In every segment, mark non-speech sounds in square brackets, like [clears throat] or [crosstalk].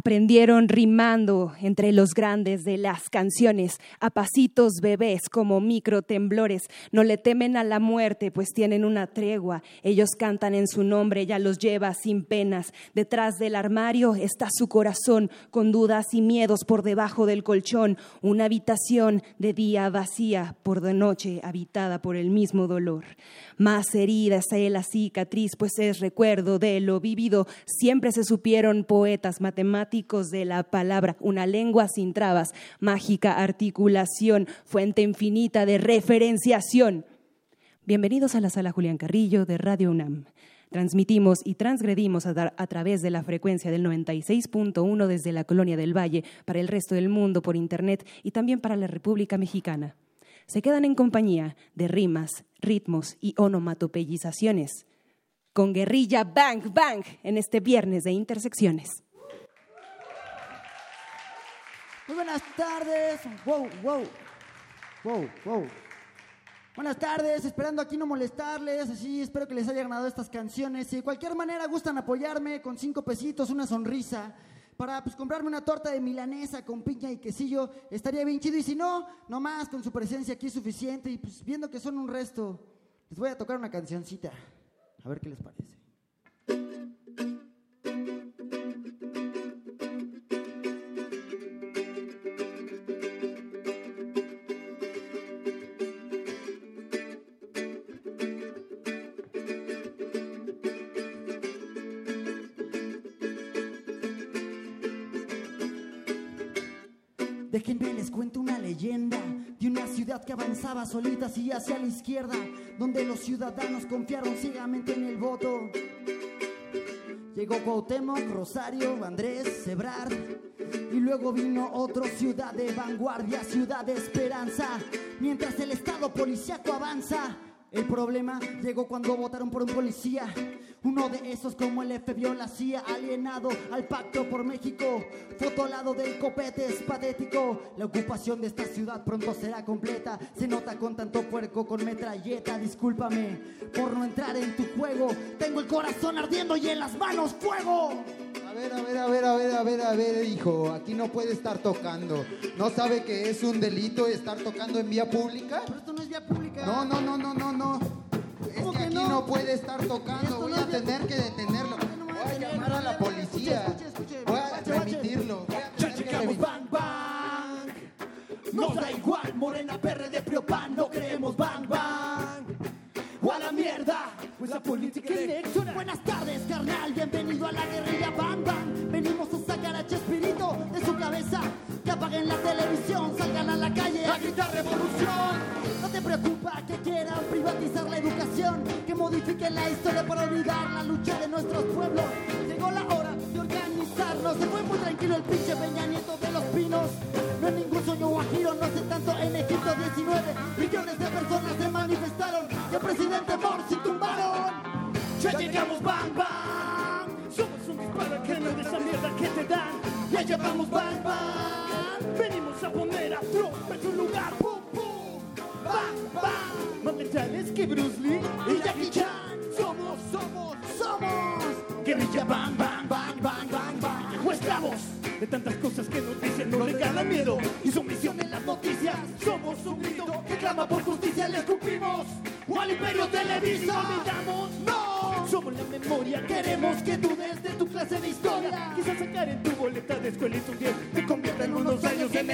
Aprendieron rimando entre los grandes de las canciones, a pasitos bebés como micro temblores. No le temen a la muerte, pues tienen una tregua. Ellos cantan en su nombre, ya los lleva sin penas. Detrás del armario está su corazón, con dudas y miedos por debajo del colchón. Una habitación de día vacía, por de noche habitada por el mismo dolor. Más herida está la cicatriz, pues es recuerdo de lo vivido. Siempre se supieron poetas, matemáticos de la palabra, una lengua sin trabas, mágica articulación, fuente infinita de referenciación. Bienvenidos a la sala Julián Carrillo de Radio UNAM. Transmitimos y transgredimos a, a, través de la frecuencia del 96.1 desde la Colonia del Valle para el resto del mundo por Internet y también para la República Mexicana. Se quedan en compañía de rimas, ritmos y onomatopeyizaciones con guerrilla Bang Bang en este viernes de intersecciones. Muy buenas tardes. Wow, wow. Wow, wow. Buenas tardes, esperando aquí no molestarles, así espero que les haya ganado estas canciones. Si de cualquier manera gustan apoyarme con cinco pesitos, una sonrisa, para pues, comprarme una torta de milanesa con piña y quesillo, estaría bien chido. Y si no, nomás con su presencia aquí es suficiente. Y pues viendo que son un resto, les voy a tocar una cancioncita. A ver qué les parece. De una ciudad que avanzaba solita así hacia la izquierda, donde los ciudadanos confiaron ciegamente en el voto. Llegó Cuauhtémoc, Rosario, Andrés, Cebrard, y luego vino otro ciudad de vanguardia, ciudad de esperanza, mientras el estado policíaco avanza. El problema llegó cuando votaron por un policía. Uno de esos como el F vio la CIA alienado al pacto por México. Foto al lado del copete es patético. La ocupación de esta ciudad pronto será completa. Se nota con tanto puerco con metralleta. Discúlpame por no entrar en tu juego. Tengo el corazón ardiendo y en las manos fuego. A ver, a ver, a ver, a ver, a ver, a ver, hijo. Aquí no puede estar tocando. ¿No sabe que es un delito estar tocando en vía pública? Pero esto no es vía pública. No, no, no, no, no, no. Es que aquí no? puede estar tocando. Voy a tener que detenerlo. Voy a llamar a la policía. Voy a remitirlo. Ya llegamos, bang, bang. Nos da igual, Morena, PRD, Priopan, no queremos bang, bang. O a la mierda, pues la política electoral. Buenas tardes, carnal, bienvenido a la guerrilla Bang Bang. Venimos a sacar a Chespirito de su cabeza. Apaguen la televisión, salgan a la calle a gritar revolución. No te preocupa que quieran privatizar la educación, que modifiquen la historia para olvidar la lucha de nuestros pueblos. Llegó la hora de organizarnos. Se fue muy tranquilo el pinche Peña Nieto de los Pinos. No es ningún sueño guajiro, no sé tanto en Egipto 19 millones de personas se manifestaron y el presidente Morsi tumbaron. Ya llegamos, bang, bang. Somos un disparo que no de esa mierda que te dan. Ya llevamos, bang, bang. Venimos a poner a Trump en su lugar. Pum, pum. Bang, bang. Más mentales que Bruce Lee y Jackie Chan. Somos, somos, somos. Guerrilla, bang, bang, bang, bang, bang, bang. O esclavos de tantas cosas que nos dicen, nos regalan miedo y sumisión en las noticias. Somos un grito que clama por justicia, le escupimos. O al imperio televisa, olvidamos, no. Somos la memoria, queremos que dudes de tu clase de historia. Quizás sacar en tu boleta de escuela y tu 10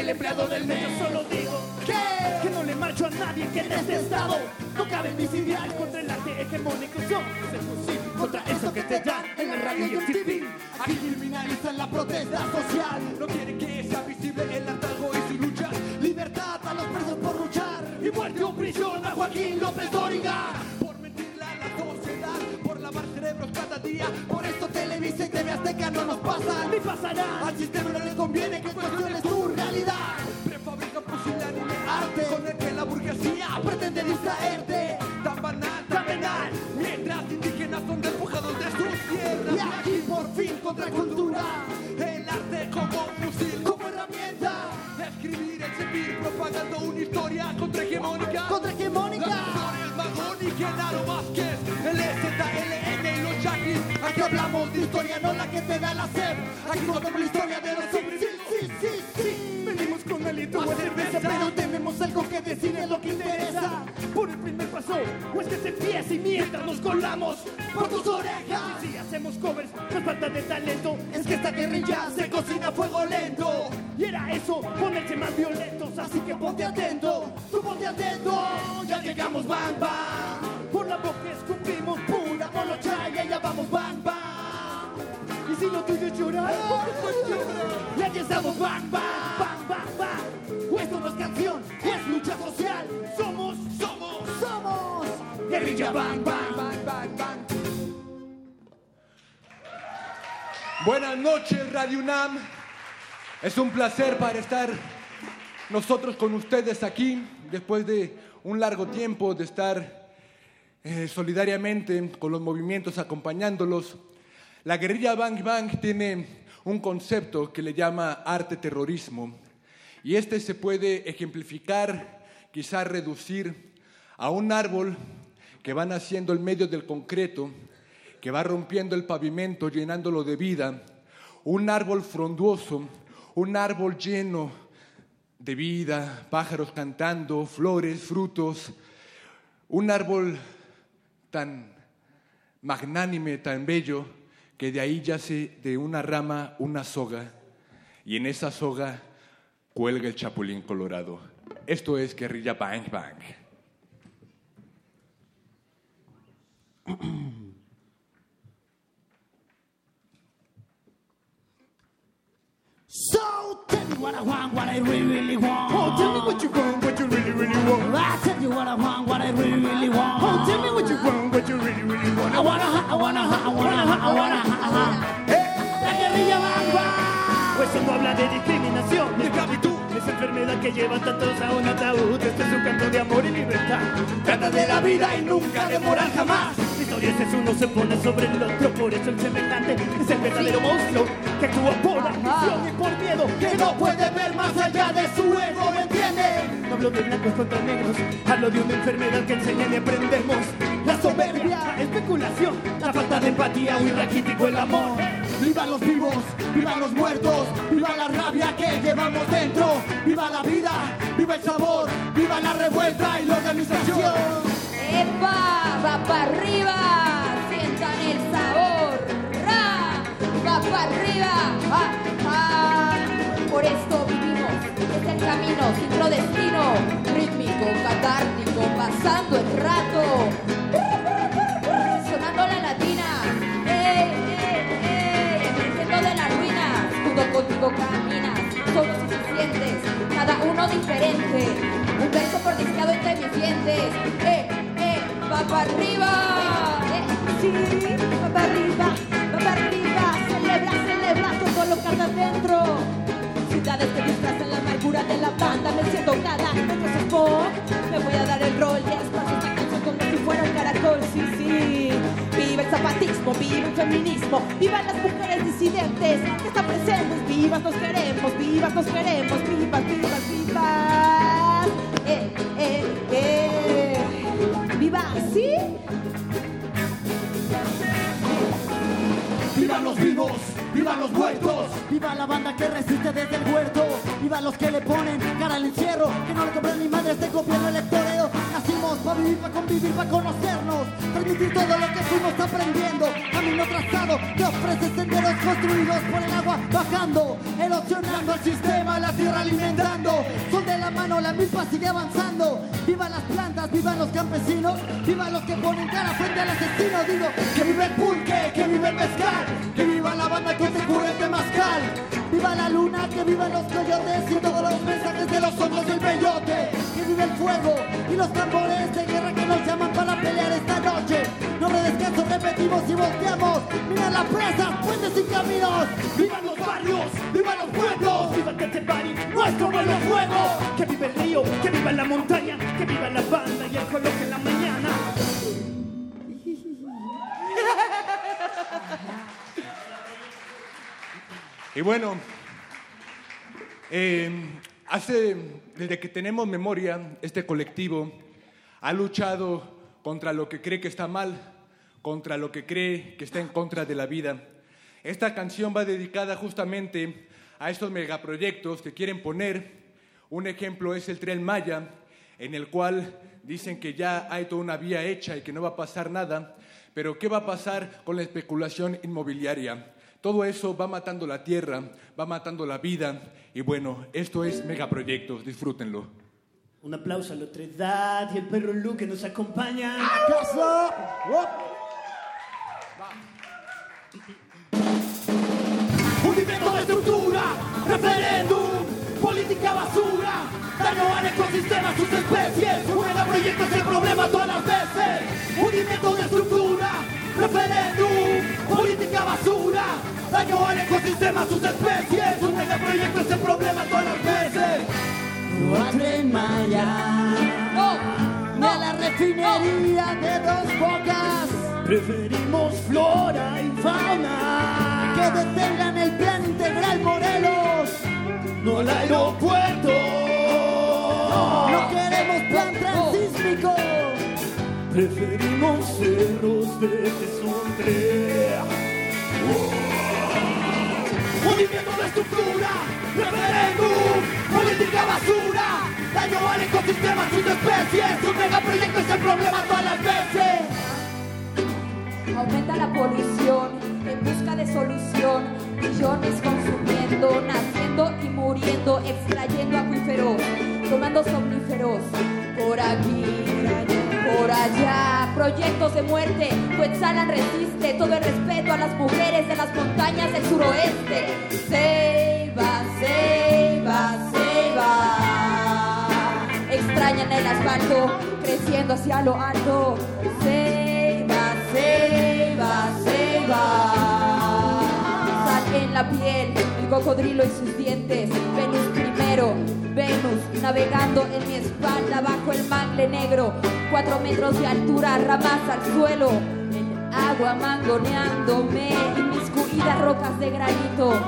el empleado del mes. Yo solo digo que, que no le marcho a nadie que en este estado no cabe mis contra el arte hegemónico. El fusil contra eso que te dan en la radio y el TV. Aquí criminalizan la protesta social. No quieren que sea visible el hartazgo y su lucha. Libertad a los presos por luchar. Y muerte o prisión a Joaquín López Dóriga. Por mentirle a la sociedad, por lavar cerebros cada día. Por esto Televisa y TV Azteca no nos pasan. Ni pasará. Al sistema no le conviene que cuestiones con el que la burguesía pretende distraerte. Tan banal, tan mientras indígenas son despojados de sus tierras. Y aquí por fin contra cultura, el arte como fusil, como herramienta. Escribir, exhibir, propagando una historia contrahegemónica. Contrahegemónica. el Magón y Genaro Vázquez, el STLN y los yaquis. Aquí hablamos de historia, no la que te da la sed. Aquí contamos la historia de los Cerveza, pero tenemos algo que decir es lo que interesa. Por el primer paso, o es que se empieza y mientras nos colamos Por tus orejas. Y si hacemos covers, no es falta de talento. Es que esta guerrilla se cocina a fuego lento. Y era eso, ponerse más violentos. Así que ponte atento, tú ponte atento. Ya llegamos, bang, bang Por la boca escupimos pura molocha Y allá vamos, bang, bang Y si lo tuyo es llorar, pues llora. Y aquí estamos, bang, bang No es lucha social Somos, somos, Somos. guerrilla, bang, bang, bang, bang, bang Buenas noches, Radio UNAM. Es un placer para estar nosotros con ustedes aquí después de un largo tiempo de estar eh, solidariamente con los movimientos acompañándolos. La guerrilla Bang Bang tiene un concepto que le llama arte terrorismo y este se puede ejemplificar, quizás reducir a un árbol que va naciendo en medio del concreto que va rompiendo el pavimento, llenándolo de vida, un árbol frondoso, un árbol lleno de vida, pájaros cantando, flores, frutos, un árbol tan magnánime, tan bello, que de ahí yace de una rama una soga, y en esa soga cuelga el chapulín colorado. Esto es guerrilla Bang Bang. [clears throat] So tell me what I want, what I really, really want. Oh, tell me what you want, what you really, really want I tell you what I want, what I really, really want. Oh, tell me what you want, what you really, really want I wanna, ha- I wanna, ha- I wanna, ha- I wanna, ha- I wanna. La guerrilla bang bang. Pues no habla de discriminación, de esclavitud, esa enfermedad que lleva tantos a un ataúd. Este es un canto de amor y libertad. Trata de la vida y nunca de moral jamás. La historia es eso, uno se pone sobre el otro, por eso el semejante es el verdadero monstruo que actúa por la ambición y por miedo, que no puede ver más allá de su ego, ¿me entiende? No hablo de blancos contra negros, hablo de una enfermedad que enseñan y aprendemos. La soberbia, la especulación, la falta de empatía, muy raquítico el amor. Vivan los vivos, vivan los muertos, viva la rabia que llevamos dentro, viva la vida, viva el sabor, viva la revuelta y la organización. ¡Epa! ¡Va para arriba! ¡Sientan el sabor! ¡Ra! ¡Va para arriba! ¡Ah! ¡Ah! Por esto vivimos, es el camino, sin destino, rítmico, catártico, pasando el rato, contigo caminas, somos suficientes, cada uno diferente, un verso por deseado entre mis dientes, ¡eh, eh! ¡Va para arriba! ¡Eh! Sí, va para arriba, va para arriba. Celebra, celebra todo lo que anda adentro. Ciudades que disfrazan la amargura de la banda. Me siento cada metro Spock. Me voy a dar el rol y espacio esta canción como si fuera un caracol. Sí, sí. Viva el zapatismo, viva el feminismo. Viva las mujeres disidentes que están presentes. Vivas nos queremos, vivas nos queremos. Vivas, vivas, vivas. Eh, eh, eh. Viva, ¿sí? Vivan los vivos, vivan los muertos, viva la banda que resiste desde el huerto, viva los que le ponen cara al encierro, que no le compran ni madres de gobierno electoreo. Nacimos para vivir, para convivir, para conocernos, transmitir todo lo que fuimos aprendiendo. Camino trazado que ofrece senderos construidos por el agua, bajando, erosionando el sistema, la tierra alimentando. Sol de la mano, la milpa sigue avanzando. Viva las plantas, vivan los campesinos, viva los que ponen cara frente al asesino. Digo, que vive el pulque, que vive el mezcal, que viva la banda que te cura el temazcal. Viva la luna, que vivan los coyotes y todos los mensajes de los ojos del peyote. Que vive el fuego y los tambores de guerra que nos llaman para pelear esta noche. No me descanso, repetimos y volteamos. Mira la presa, puentes y caminos. ¡Vivan los barrios! ¡Vivan los pueblos! ¡Viva Tetepari! ¡Nuestro vuelo fuego! ¡Que viva el río! ¡Que viva la montaña! ¡Que viva la banda y el color en la mañana! Y bueno, eh, hace, desde que tenemos memoria, este colectivo ha luchado contra lo que cree que está mal, contra lo que cree que está en contra de la vida. Esta canción va dedicada justamente a estos megaproyectos que quieren poner. Un ejemplo es el tren Maya, en el cual dicen que ya hay toda una vía hecha y que no va a pasar nada, pero ¿qué va a pasar con la especulación inmobiliaria? Todo eso va matando la tierra, va matando la vida y bueno, esto es megaproyectos, disfrútenlo. Un aplauso a la otredad y el perro Lu que nos acompaña. ¡Acaso! Movimiento de estructura, referéndum, política basura, daño al ecosistema, sus especies, un megaproyecto es el problema todas las veces. Movimiento de estructura, referéndum, política basura, daño al ecosistema, sus especies, un megaproyecto es el problema todas las veces. No a Tren Maya, ni a la refinería de dos bocas, Preferimos flora y fauna, que detengan el plan integral Morelos. no el aeropuerto. No queremos plan transísmico. Preferimos cerros de desordre. Movimiento de estructura, referéndum, política basura, daño al ecosistema, sus especies, un megaproyecto es el problema todas las veces. Aumenta la polución en busca de solución. Millones consumiendo, naciendo y muriendo, extrayendo acuíferos, tomando somníferos. Por aquí, proyectos de muerte. Coetzalan resiste todo el respeto a las mujeres de las montañas del suroeste. Ceiba, Ceiba, Ceiba. Extrañan el asfalto creciendo hacia lo alto. Ceiba, Ceiba, Ceiba. Sal en la piel, el cocodrilo y sus dientes. Venus Venus navegando en mi espalda bajo el mangle negro. Cuatro metros de altura, ramas al suelo. El agua mangoneándome, inmiscuidas rocas de granito.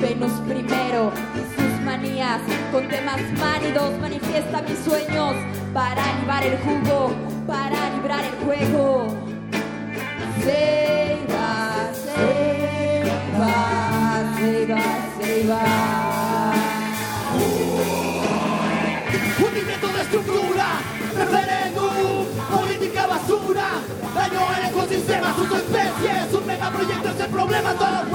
Venus primero y sus manías con temas mánidos manifiesta mis sueños para librar el jugo, para librar el juego. Se va, se va, se va, se va. Estructura, referéndum, política basura, daño al ecosistema, sus especies, un megaproyecto es el problema todas las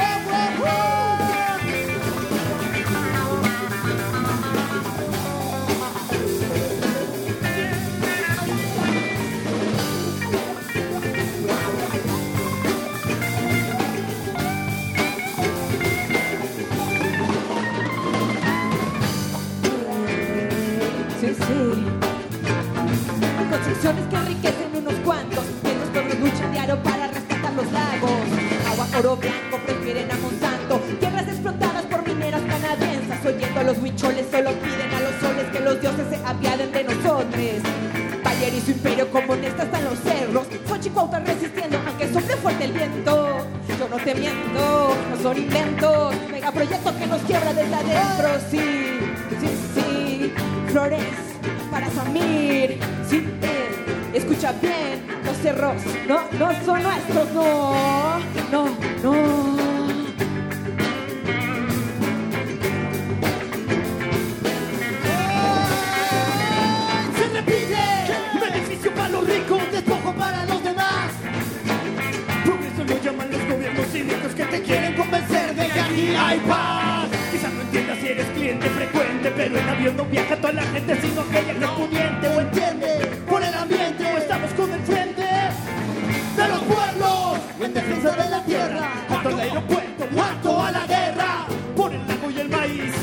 Construcciones que enriquecen unos cuantos, mientras pueblos luchan diario para rescatar los lagos. Agua, oro blanco, prefieren a Monsanto. Tierras explotadas por mineras canadienses. Oyendo a los huicholes, solo piden a los soles que los dioses se apiaden de nosotros. Bayer y su imperio comunista están los cerros. Xochicauta resistiendo, aunque sople fuerte el viento. Yo no te miento, no son inventos. Megaproyecto que nos quiebra desde adentro, sí, sí, sí. Flores para Samir, sí, eh. Escucha bien, los cerros no, no son nuestros, no, no, no. Se repite, beneficio para los ricos, despojo para los demás. Progreso lo llaman los gobiernos cívicos que te quieren convencer de que aquí hay paz. Entiendas si eres cliente frecuente, pero en avión no viaja toda la gente, sino aquella que es pudiente o entiende por el ambiente o estamos con el frente de los pueblos en defensa de la tierra. Alto al aeropuerto, alto a la guerra, por el lago y el maíz.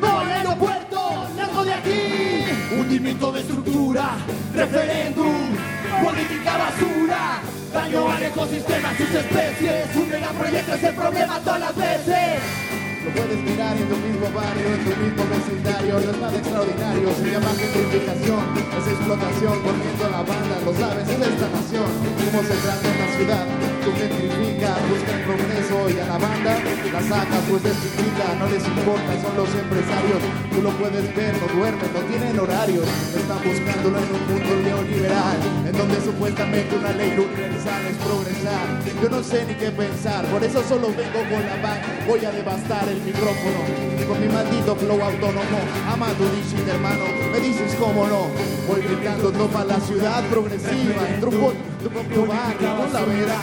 No al aeropuerto, largo de aquí. Hundimiento de estructura, referéndum, política basura. Daño al ecosistema, sus especies. Un megaproyecto es el problema todas las veces. Puedes mirar en tu mismo barrio, en tu mismo vecindario. No es nada extraordinario, se llama gentrificación, es explotación, poniendo la banda, lo sabes, es esta nación. Cómo se trata en la ciudad, tú gentrificas, busca el progreso y a la banda la sacas, pues es chiquita, no les importa, son los empresarios. Tú lo puedes ver, no duermen, no tienen horarios, están buscándolo en un mundo neoliberal, en donde supuestamente una ley universal es progresar. Yo no sé ni qué pensar, por eso solo vengo con la banda, voy a devastar el micrófono con mi maldito flow autónomo. Ama tu hermano, me dices cómo no. Voy gritando toda la ciudad progresiva, en tu, tu propio barrio, con la vera.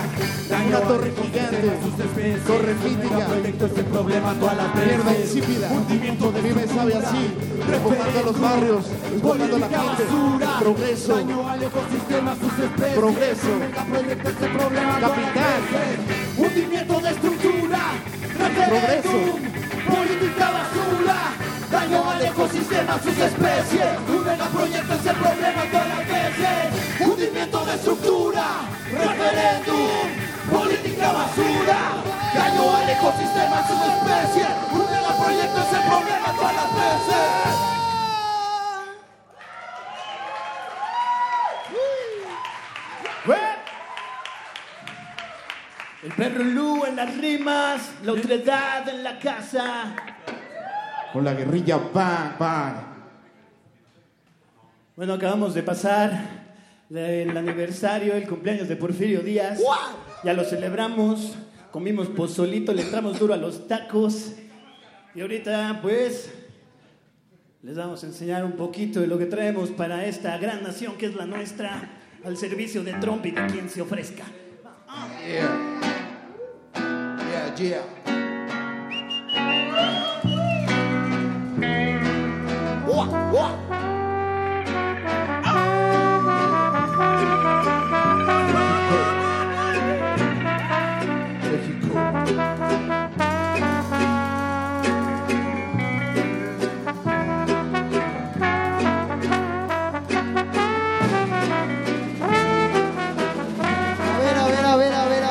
Una torre gigante, torre mítica, mierda insípida. De vive sabe así, repojando los barrios, explotando la gente. Progreso, progreso, de estructura, progreso. política basura, daño al ecosistema, sus especies. Un megaproyecto es el problema todas las veces. Hundimiento de estructura, referéndum, política basura, daño al ecosistema, sus especies. Un megaproyecto es el problema todas las veces. Perro Lu en las rimas, la otredad en la casa. Con la guerrilla, pan, pan. Bueno, acabamos de pasar el aniversario, el cumpleaños de Porfirio Díaz. Ya lo celebramos, comimos pozolito, le entramos duro a los tacos. Y ahorita, pues, les vamos a enseñar un poquito de lo que traemos para esta gran nación que es la nuestra, al servicio de Trump y de quien se ofrezca. Yeah.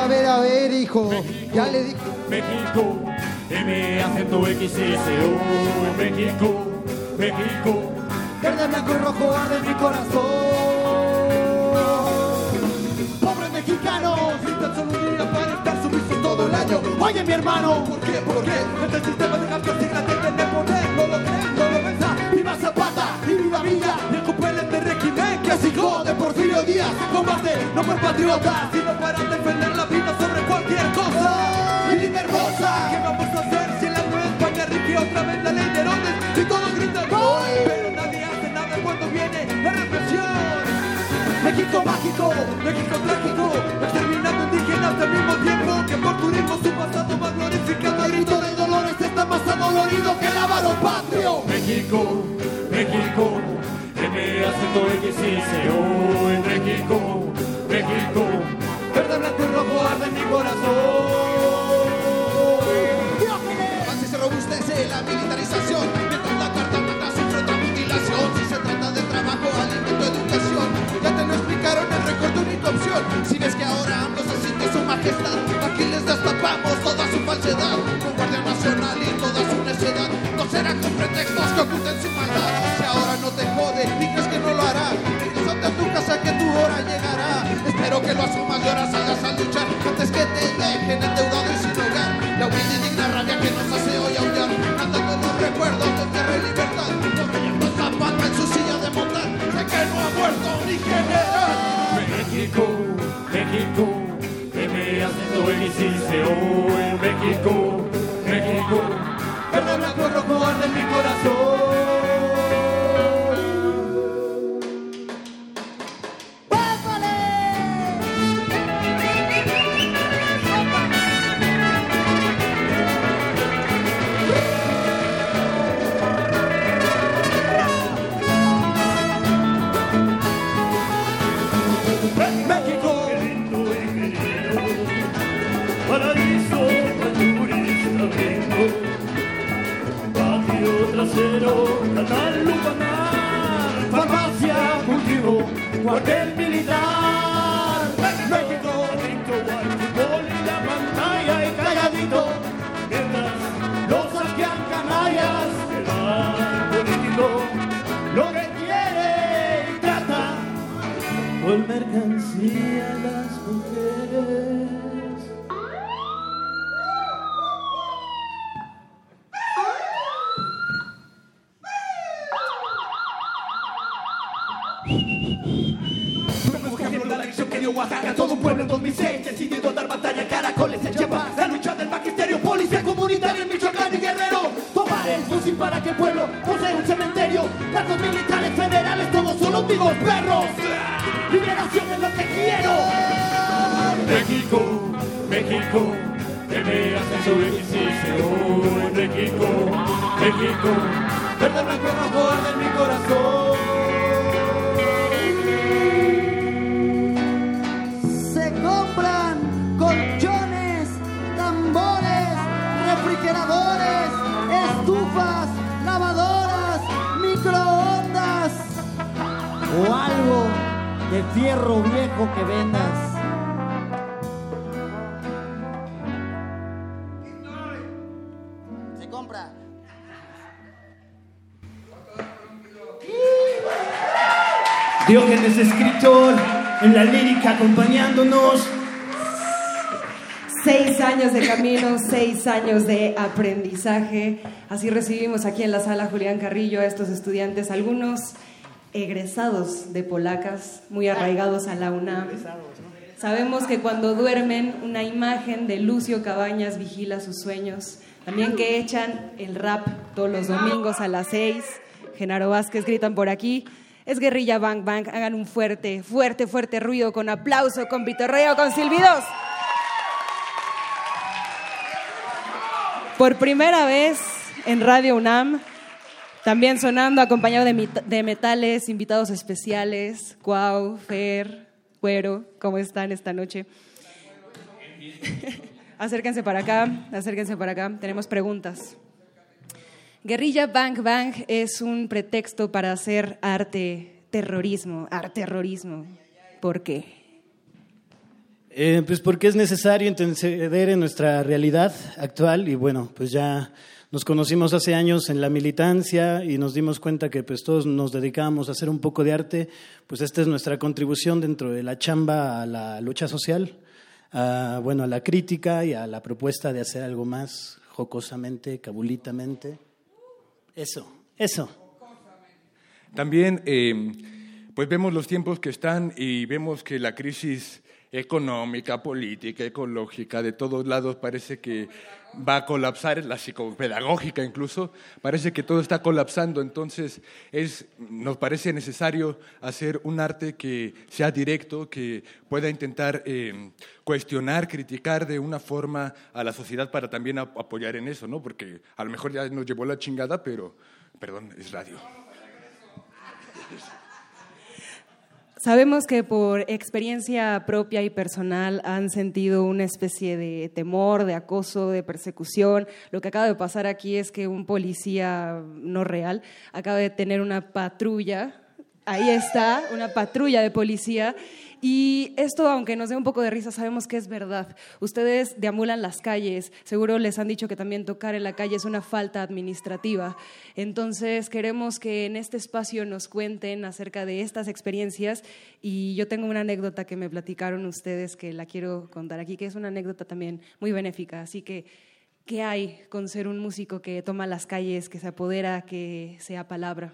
Ver, a ver, hijo. Ya le dije. México, M acento X S O México, México, Verde, blanco y rojo arde mi corazón. Pobre mexicano, si tan solo un día para estar sumiso todo el año. Oye, mi hermano, ¿por qué? ¿Por qué? Este sistema de gasto sin la gente de poder. No lo crees, no lo pensás. Viva Zapata y viva Villa. Recuperen de régimen que hijo de Porfirio Díaz. Combate, no por patriota, sino para defender la vida sobre cualquier cosa. ¿Qué vamos a hacer si en la España rige otra vez la ley de Herodes? Y todos gritan ¡Gol! Pero nadie hace nada cuando viene la represión. México mágico, México trágico, exterminando indígenas al mismo tiempo que por turismo su pasado va glorificando el grito de dolores está más adolorido que el avaro patrio. México, México, M acento X S O México, México, Verde, blanco y rojo arde en mi corazón. Si ves que ahora AMLO se siente su majestad, aquí les destapamos toda su falsedad. Con Guardia Nacional y toda su necedad, no será con pretextos que oculten su maldad. Si ahora no te jode, ni crees que no lo hará, regresate a tu casa que tu hora llegará. Espero que lo asumas y ahora salgas a luchar antes que te dejen endeudado y sin hogar. La humilde y digna rabia que nos hace hoy aullar, andando en los recuerdos con tierra y libertad. No rayando zapata en su silla de montar, sé que no ha muerto ni general. México, México, M acento X S O México, México, Verde, blanco rojo arde en mi corazón. Trasero, canal lupanar, farmacia, cultivo, cuartel militar, seis años de aprendizaje. Así recibimos aquí en la sala Julián Carrillo a estos estudiantes, algunos egresados de polacas, muy arraigados a la UNAM. Sabemos que cuando duermen, una imagen de Lucio Cabañas vigila sus sueños. También que echan el rap todos los domingos a las seis. Genaro Vázquez gritan por aquí. Es guerrilla Bang Bang. Hagan un fuerte, fuerte, fuerte ruido con aplauso, con pitorreo, con silbidos. Por primera vez en Radio UNAM, también sonando acompañado de, metales, invitados especiales, Cuau, Fer, Cuero, ¿cómo están esta noche? [laughs] acérquense para acá, acérquense para acá, tenemos preguntas. Guerrilla Bang Bang es un pretexto para hacer arte terrorismo, arte terrorismo. ¿Por qué? Eh, pues porque es necesario interceder en nuestra realidad actual y bueno, pues ya nos conocimos hace años en la militancia y nos dimos cuenta que pues todos nos dedicábamos a hacer un poco de arte, pues esta es nuestra contribución dentro de la chamba a la lucha social, a, bueno, a la crítica y a la propuesta de hacer algo más jocosamente, cabulitamente. Eso, eso. También, eh, pues vemos los tiempos que están y vemos que la crisis económica, política, ecológica, de todos lados parece que va a colapsar, la psicopedagógica incluso, parece que todo está colapsando, entonces es, nos parece necesario hacer un arte que sea directo, que pueda intentar eh, cuestionar, criticar de una forma a la sociedad para también ap- apoyar en eso, ¿no? Porque a lo mejor ya nos llevó la chingada, pero, perdón, es radio. Sabemos que por experiencia propia y personal han sentido una especie de temor, de acoso, de persecución. Lo que acaba de pasar aquí es que un policía no real acaba de tener una patrulla. Ahí está, una patrulla de policía. Y esto, aunque nos dé un poco de risa, sabemos que es verdad. Ustedes deambulan las calles, seguro les han dicho que también tocar en la calle es una falta administrativa. Entonces, queremos que en este espacio nos cuenten acerca de estas experiencias. Y yo tengo una anécdota que me platicaron ustedes que la quiero contar aquí, que es una anécdota también muy benéfica. Así que, ¿qué hay con ser un músico que toma las calles, que se apodera, que sea palabra?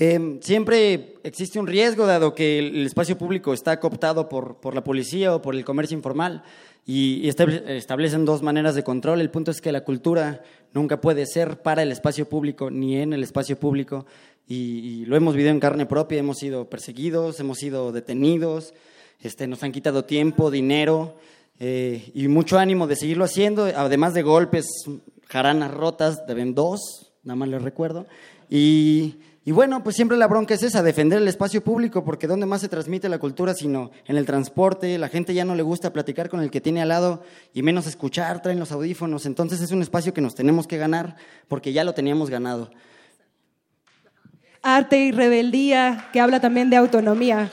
Eh, siempre existe un riesgo, dado que el, espacio público está cooptado por, por la policía o por el comercio informal y, y estable- establecen dos maneras de control. El punto es que la cultura nunca puede ser para el espacio público ni en el espacio público y, y lo hemos vivido en carne propia. Hemos sido perseguidos, hemos sido detenidos, este, nos han quitado tiempo, dinero eh, y mucho ánimo de seguirlo haciendo, además de golpes, jaranas rotas, deben dos, nada más les recuerdo. Y, y bueno, pues siempre la bronca es esa, defender el espacio público, porque ¿dónde más se transmite la cultura sino en el transporte? La gente ya no le gusta platicar con el que tiene al lado y menos escuchar, traen los audífonos. Entonces es un espacio que nos tenemos que ganar porque ya lo teníamos ganado. Arte y rebeldía, que habla también de autonomía.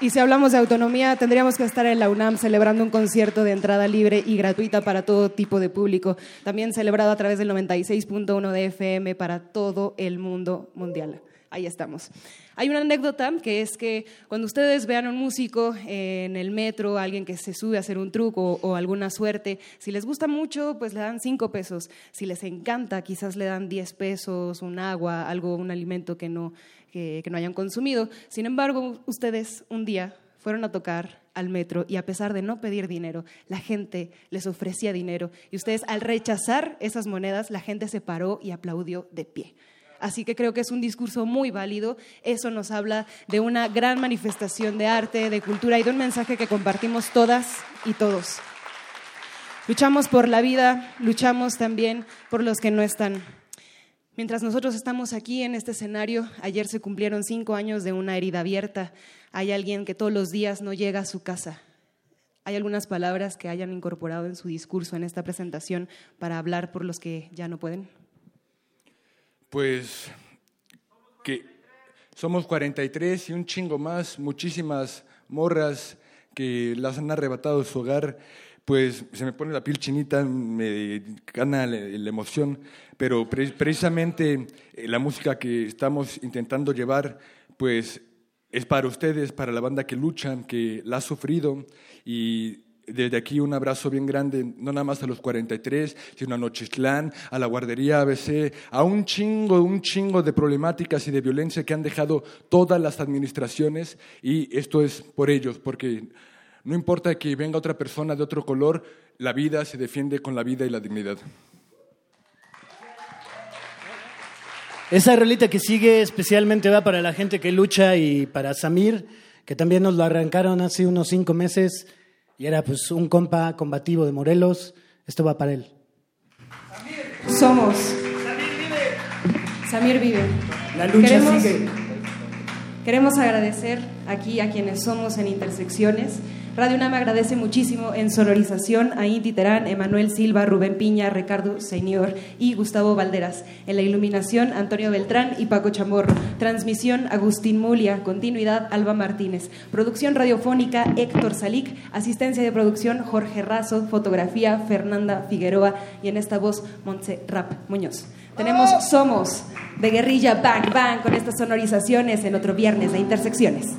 Y si hablamos de autonomía, tendríamos que estar en la UNAM celebrando un concierto de entrada libre y gratuita para todo tipo de público, también celebrado a través del 96.1 de FM para todo el mundo mundial. Ahí estamos. Hay una anécdota que es que cuando ustedes vean a un músico en el metro, alguien que se sube a hacer un truco o, alguna suerte, si les gusta mucho, pues le dan cinco pesos. Si les encanta, quizás le dan 10 pesos, un agua, algo, un alimento que no, que, que no hayan consumido. Sin embargo, ustedes un día fueron a tocar al metro y a pesar de no pedir dinero, la gente les ofrecía dinero y ustedes al rechazar esas monedas, la gente se paró y aplaudió de pie. Así que creo que es un discurso muy válido. Eso nos habla de una gran manifestación de arte, de cultura y de un mensaje que compartimos todas y todos. Luchamos por la vida, luchamos también por los que no están. Mientras nosotros estamos aquí en este escenario, ayer se cumplieron cinco años de una herida abierta. Hay alguien que todos los días no llega a su casa. ¿Hay algunas palabras que hayan incorporado en su discurso en esta presentación para hablar por los que ya no pueden? Pues que somos 43 y un chingo más, muchísimas morras que las han arrebatado su hogar, pues se me pone la piel chinita, me gana la, emoción, pero pre- precisamente eh, la música que estamos intentando llevar, pues es para ustedes, para la banda que luchan, que la ha sufrido y desde aquí un abrazo bien grande, no nada más a los 43, sino a Nochistlán, a la guardería ABC, a un chingo, un chingo de problemáticas y de violencia que han dejado todas las administraciones y esto es por ellos, porque no importa que venga otra persona de otro color, la vida se defiende con la vida y la dignidad. Esa rolita que sigue especialmente va para la gente que lucha y para Samir, que también nos lo arrancaron hace unos cinco meses y era pues un compa combativo de Morelos. Esto va para él. Somos. Samir vive. La lucha Queremos- sigue. Queremos agradecer aquí a quienes somos en Intersecciones. Radio UNAM agradece muchísimo en sonorización a Inti Terán, Emanuel Silva, Rubén Piña, Ricardo Señor y Gustavo Valderas. En la iluminación, Antonio Beltrán y Paco Chamorro. Transmisión, Agustín Mulia. Continuidad, Alba Martínez. Producción radiofónica, Héctor Salic. Asistencia de producción, Jorge Razo. Fotografía, Fernanda Figueroa. Y en esta voz, Montse Rap Muñoz. Tenemos Somos de Guerrilla Bang Bang con estas sonorizaciones en otro viernes de Intersecciones.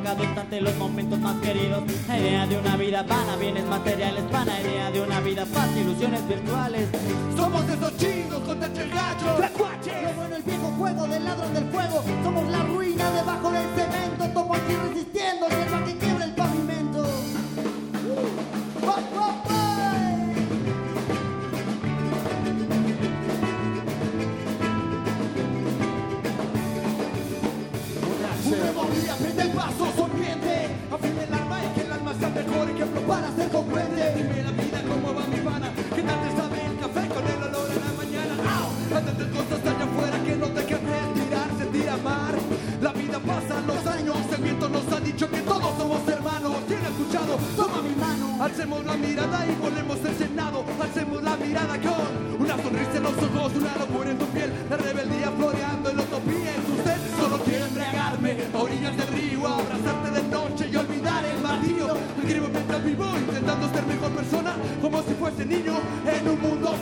Instante, los momentos más queridos. La idea de una vida vana, bienes materiales, vana idea de una vida fácil, ilusiones virtuales. Somos esos chinos con el gallo. Lo bueno, el viejo juego del ladrón del fuego. Somos la ruina debajo del cemento. Tomo aquí resistiendo, hierba que congruente. Dime la vida, cómo va mi pana. ¿Qué tal te sabe el café con el olor a la mañana? ¡Au! Tantas cosas allá afuera que no te dejan respirar, sentir amar. La vida pasa, los años, el viento nos ha dicho que todos somos hermanos. ¿Quién ha escuchado? Toma mi mano. Alcemos la mirada y volvemos el senado. Alcemos la mirada con una sonrisa en los ojos, una locura en tu piel. La rebeldía floreando vivo, intentando ser mejor persona, como si fuese niño en un mundo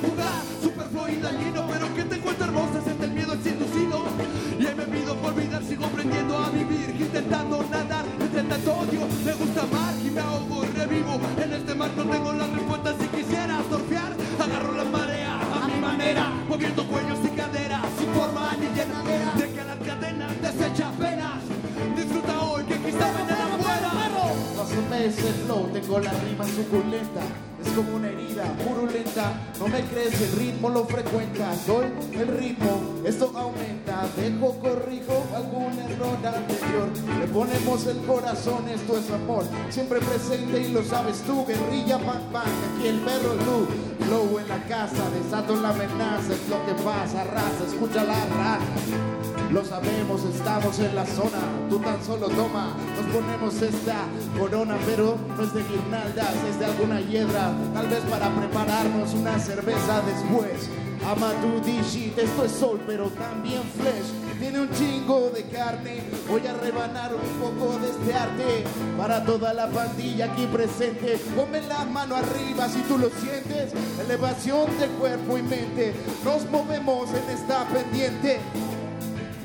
tengo la rima suculenta. Es como una herida purulenta. No me crees, el ritmo lo frecuenta. Soy el ritmo, esto aumenta. Dejo, corrijo algún error anterior. Le ponemos el corazón, esto es amor. Siempre presente y lo sabes tú. Guerrilla, pan, pan. Aquí el perro, tú. Flow en la casa, desato la amenaza. Es lo que pasa, raza. Escucha la raza. Lo sabemos, estamos en la zona. Tú tan solo toma, nos ponemos esta corona, pero no es de guirnaldas, es de alguna hiedra. Tal vez para prepararnos una cerveza después. Amadou Digit, esto es sol, pero también flesh. Tiene un chingo de carne. Voy a rebanar un poco de este arte para toda la pandilla aquí presente. Ponme la mano arriba si tú lo sientes. Elevación de cuerpo y mente. Nos movemos en esta pendiente.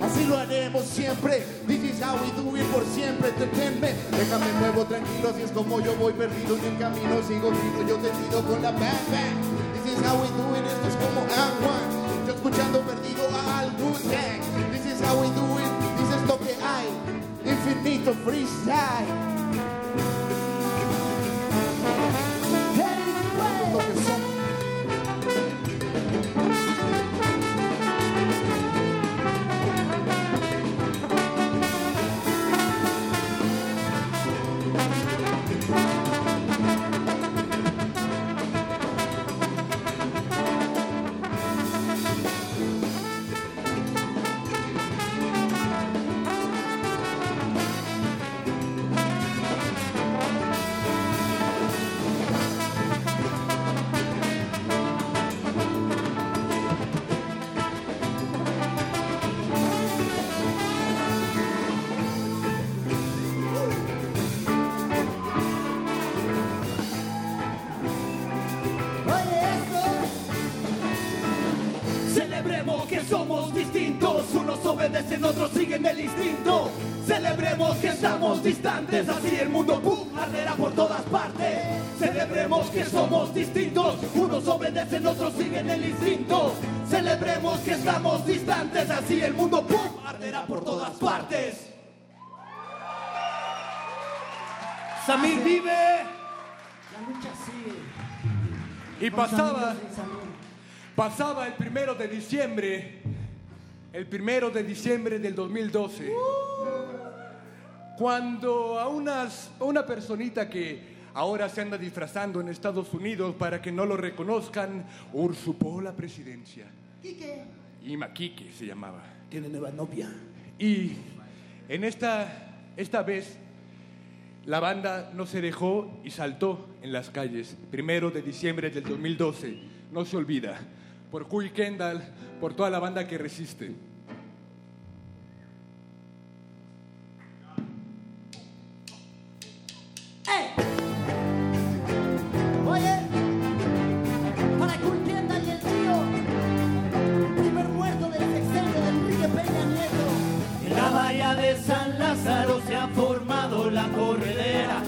Así lo haremos siempre. This is how we do it por siempre. Deténme, déjame muevo tranquilo. Así es como yo voy perdido en el camino. Sigo grito, yo tendido con la bang. This is how we do it. Esto es como A1. Yo escuchando perdido al good gang. This is how we do it. This es lo que hay. Infinito freestyle. Distintos, unos obedecen, otros siguen el instinto. Celebremos que estamos distantes, así el mundo pum, arderá por todas partes. Samir vive. La lucha sigue. Y pasaba, pasaba el primero de diciembre, el primero de diciembre del 2012, cuando a, unas, a una personita que ahora se anda disfrazando en Estados Unidos para que no lo reconozcan, usurpó la presidencia. Quique. Ima Quique se llamaba. Tiene nueva novia. Y en esta, esta vez la banda no se dejó y saltó en las calles. Primero de diciembre del 2012. No se olvida. Por Huy Kendall, por toda la banda que resiste. San Lázaro se ha formado la corredera.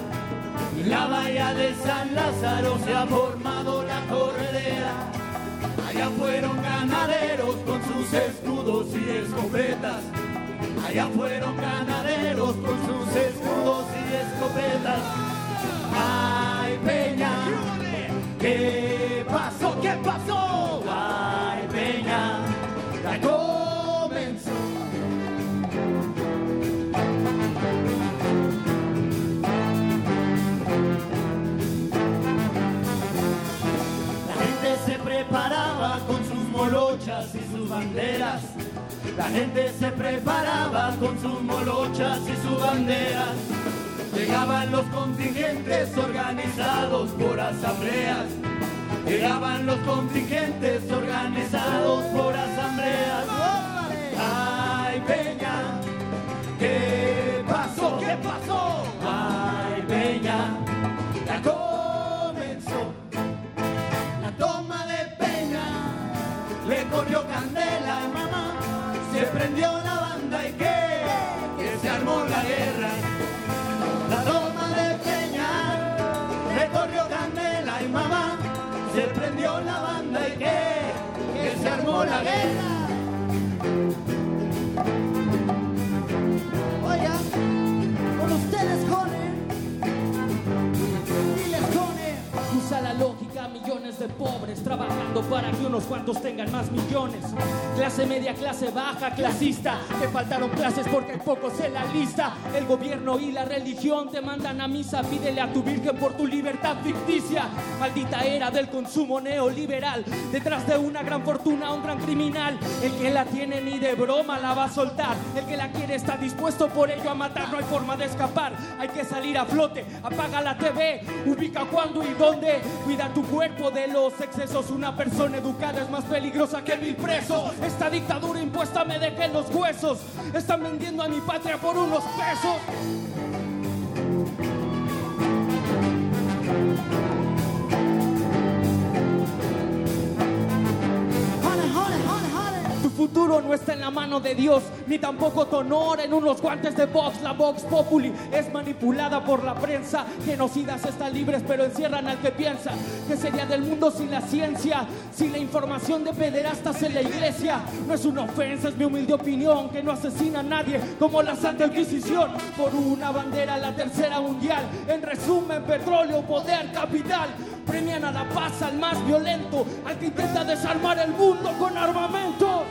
La bahía de San Lázaro se ha formado la corredera. Allá fueron ganaderos con sus escudos y escopetas. Allá fueron ganaderos con sus escudos y escopetas. Ay, Peña, ¿qué y sus banderas. La gente se preparaba con sus molochas y sus banderas. Llegaban los contingentes organizados por asambleas. Llegaban los contingentes organizados por asambleas. Cuantos tengan más millones. Clase media, clase baja, clasista. Te faltaron clases porque hay pocos en la lista. El gobierno y la religión te mandan a misa. Pídele a tu virgen por tu libertad ficticia. Maldita era del consumo neoliberal. Detrás de una gran fortuna, un gran criminal. El que la tiene ni de broma la va a soltar. El que la quiere está dispuesto por ello a matar. No hay forma de escapar. Hay que salir a flote. Apaga la TV. Ubica cuándo y dónde. Cuida tu cuerpo de los excesos. Una persona educada es más peligrosa que mil presos. Esta dictadura impuesta me deja en los huesos. Están vendiendo a mi patria por unos pesos. Futuro no está en la mano de Dios, ni tampoco tu honor en unos guantes de Vox. La Vox Populi es manipulada por la prensa. Genocidas están libres, pero encierran al que piensa. ¿Qué sería del mundo sin la ciencia? Sin la información de pederastas en la iglesia. No es una ofensa, es mi humilde opinión. Que no asesina a nadie como la Santa Inquisición. Por una bandera, la tercera mundial. En resumen, petróleo, poder, capital. Premian a la paz al más violento, al que intenta desarmar el mundo con armamento.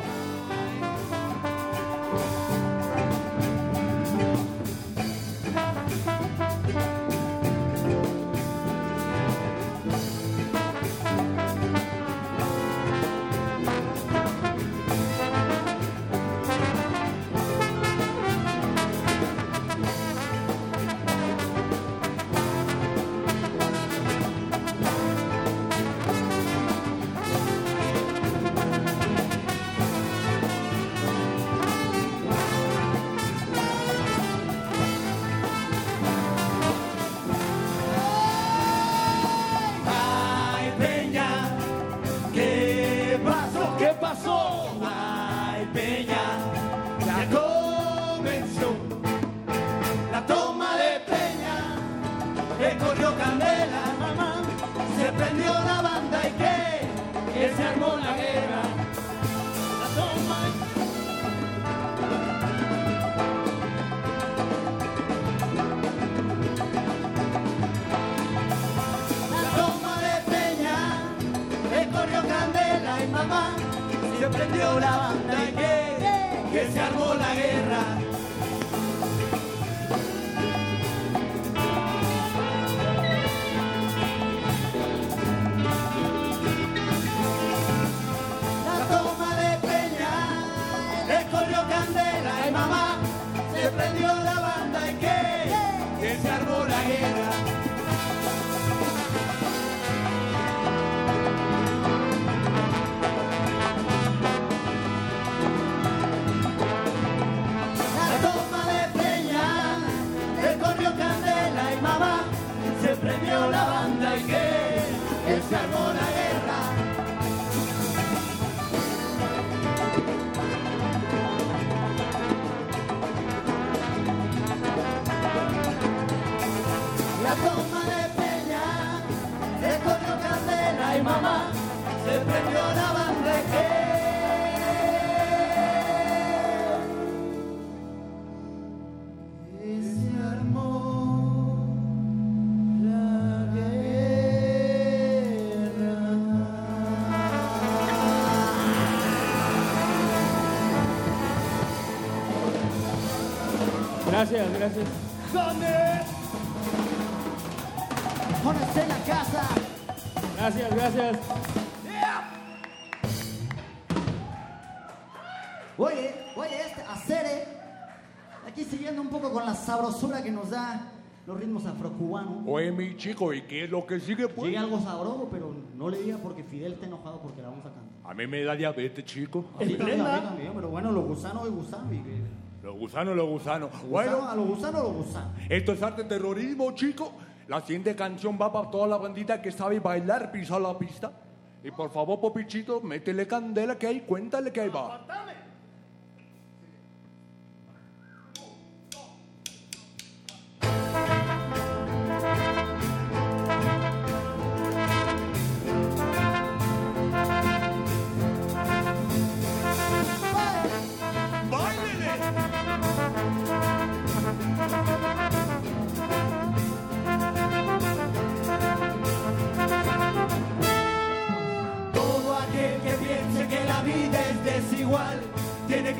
Que se Chico, ¿y qué es lo que sigue, pues? Sigue algo sabroso, pero no le diga porque Fidel está enojado porque la vamos a cantar. A mí me da diabetes, chico. A mí- también, a mí también, pero bueno, los gusanos y gusanos. y Los gusanos, los gusanos. Gusano, Bueno, a los gusanos, los gusanos. esto es arte terrorismo, chico. La siguiente canción va para toda la bandita que sabe bailar, pisar la pista. Y por favor, Popichito, métele candela que hay, cuéntale que ahí va. Todo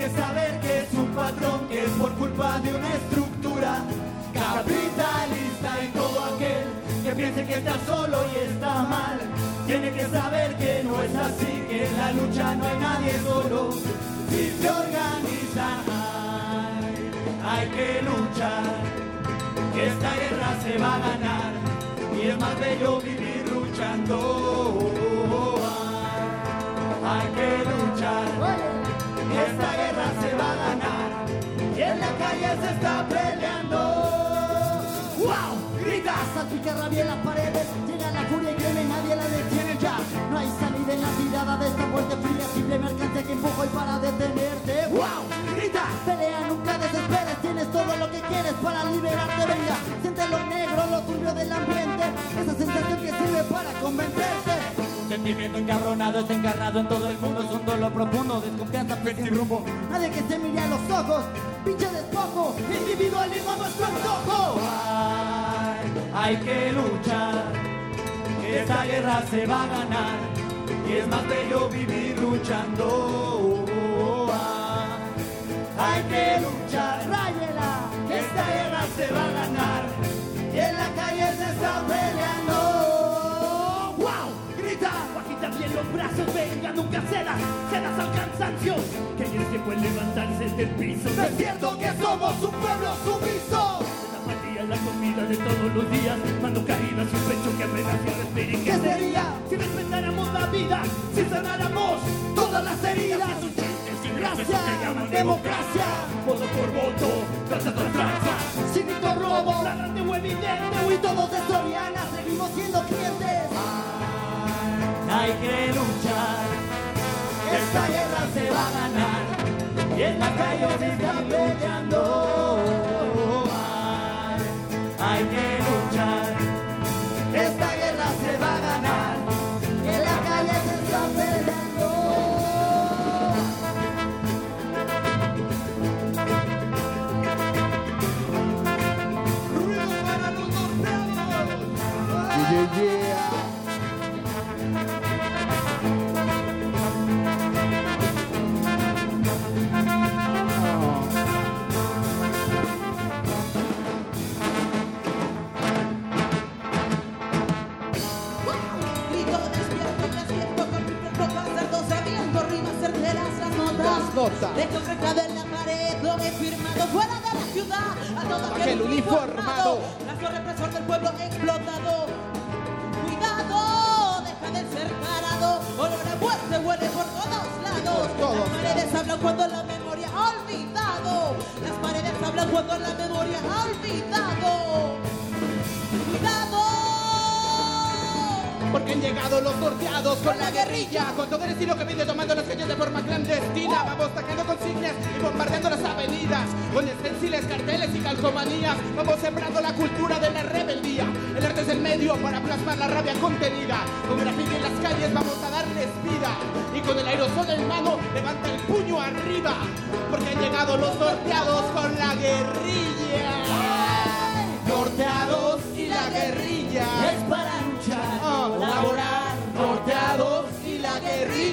que saber que es un patrón que es por culpa de una estructura capitalista y todo aquel que piense que está solo y está mal tiene que saber que no es así, que en la lucha no hay nadie solo. Si se organizan, hay, que luchar, que esta guerra se va a ganar y es más bello vivir luchando. Hay que luchar, esta va a y en la calle se está peleando. ¡Wow! ¡Grita! Salpica rabia en las paredes, llega la furia y créeme, nadie la detiene ya. No hay salida en la tirada de esta muerte fría, simple mercancía que empujo y para detenerte. ¡Wow! ¡Grita! Pelea, nunca desesperes, tienes todo lo que quieres para liberarte, venga. Siente lo negro, lo turbio del ambiente, esa sensación que sirve para convencerte. Sentimiento encabronado, es engarrado en todo el mundo, es un dolor profundo, desconfianza, fe sin rumbo. Nadie que se mire a los ojos, pinche despojo, individualismo a nuestro antojo. Hay, que luchar, esta guerra se va a ganar y es más bello vivir luchando. Hay que luchar, ráyela, esta guerra se va a ganar y en la calle se está peleando. Los brazos, venga, nunca cedas, cedas al cansancio. Que es tiempo en levantarse del piso. Es cierto que somos un pueblo sumiso. La apatía la comida de todos los días. Mando caída a su pecho que apenas se respira. ¿Y ¿Qué sería? Si respetáramos la vida, si sanáramos Todas las heridas. Es un chiste sin gracia, Gracia, se llama democracia. Voto por voto, tranza tras tranza. Cínico robo, Flagrante o evidente, y todos de Soriana seguimos siendo clientes. Hay que luchar, esta guerra se va a ganar y en la calle se está peleando. Hay, que notas. Dejo reflejado en la pared lo he firmado fuera de la ciudad a todo aquel, uniformado. Brazo represor del pueblo explotado. Cuidado, deja de ser parado. Olor a muerte huele por todos lados. Por todos Las paredes hablan cuando la memoria ha olvidado. Las paredes hablan cuando la memoria ha olvidado. Cuidado. Porque han llegado los sorteados con la guerrilla Con todo el estilo que viene tomando las calles de forma clandestina. Vamos sacando consignas y bombardeando las avenidas Con esténciles, carteles y calcomanías. Vamos sembrando la cultura de la rebeldía. El arte es el medio para plasmar la rabia contenida. Con graffiti en las calles vamos a darles vida. Y con el aerosol en mano levanta el puño arriba Porque han llegado los sorteados con la guerrilla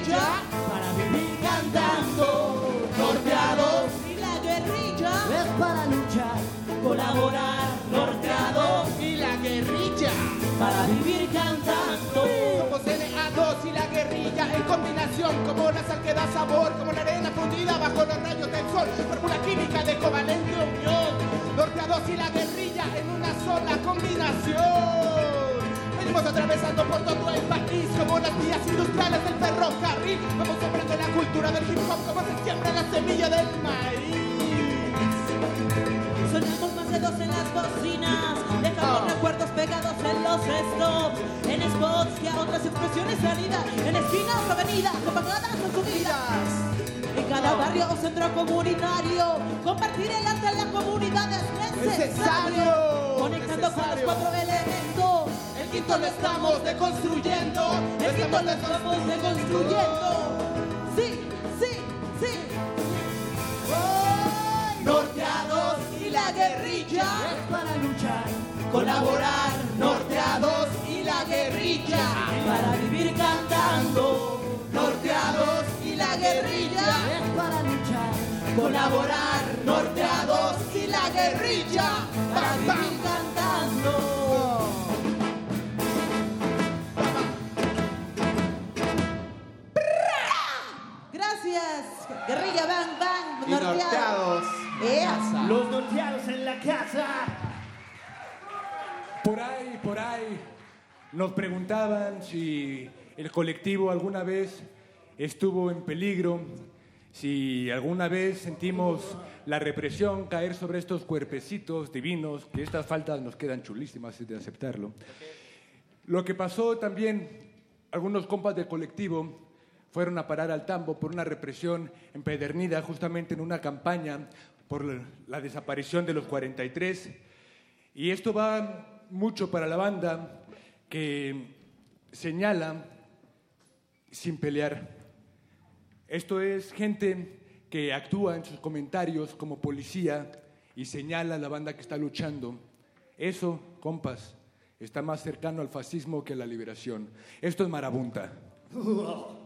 guerrilla para vivir cantando, norteados Y la guerrilla. Es para luchar, colaborar, norteados y la guerrilla para vivir cantando. somos NA2 y la guerrilla en combinación como la sal que da sabor como la arena fundida bajo los rayos del sol fórmula química de covalente unión norteados y la guerrilla en una sola combinación Venimos atravesando por todo el país como las vías industriales del ferrocarril. Vamos sembrando la cultura del hip hop como se siembra la semilla del maíz. Sonamos más de dos en las bocinas, dejamos recuerdos pegados en los stops. En spots que a otras expresiones salidas, en esquinas, avenidas, propagadas consumidas. En cada barrio o centro comunitario, compartir el arte en la comunidad es necesario. Necesario, Conectando con los cuatro elementos. Quinto lo estamos deconstruyendo. Quinto lo estamos deconstruyendo. Sí, sí, sí. Norteados y la guerrilla. Para luchar, Colaborar, norteados y la guerrilla. Para vivir cantando. Norteados y la guerrilla. para luchar. Colaborar, norteados y la guerrilla. Para norteados. Ea. Los norteados en la casa. Por ahí, por ahí, nos preguntaban si el colectivo alguna vez estuvo en peligro, si alguna vez sentimos la represión caer sobre estos cuerpecitos divinos, que estas faltas nos quedan chulísimas de aceptarlo. Lo que pasó también, algunos compas del colectivo fueron a parar al tambo por una represión empedernida justamente en una campaña por la- desaparición de los 43. Y esto va mucho para la banda que señala sin pelear. Esto es gente que actúa en sus comentarios como policía y señala a la banda que está luchando. Eso, compas, está más cercano al fascismo que a la liberación. Esto es marabunta. [laughs]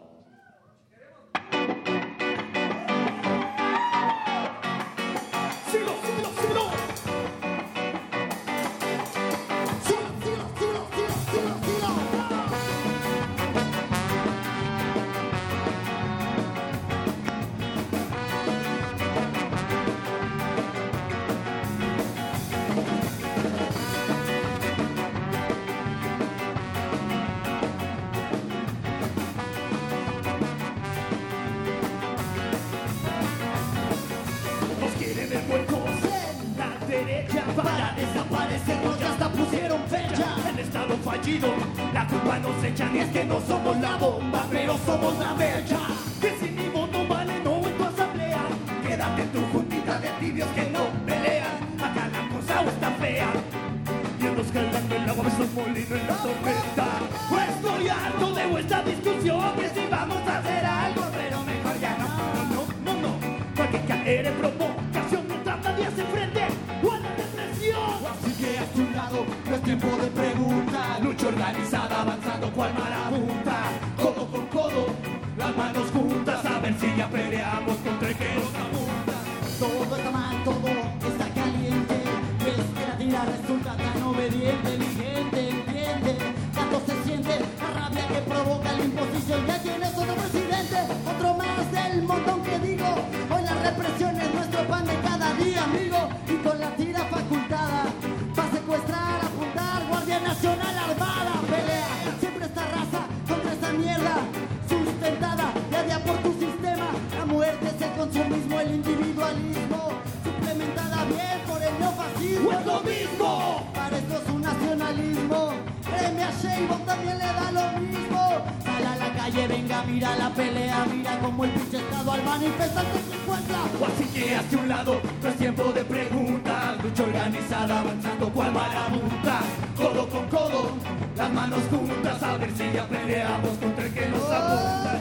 nacionalismo. Créeme a Sheinbaum también le da lo mismo. Sal a la calle, venga, mira la pelea, mira cómo el pinche estado al manifestante se encuentra. O así que hacia un lado no es tiempo de preguntas. Lucha organizada avanzando cual marabunta. Codo con codo, las manos juntas. A ver si ya peleamos contra el que nos apunta.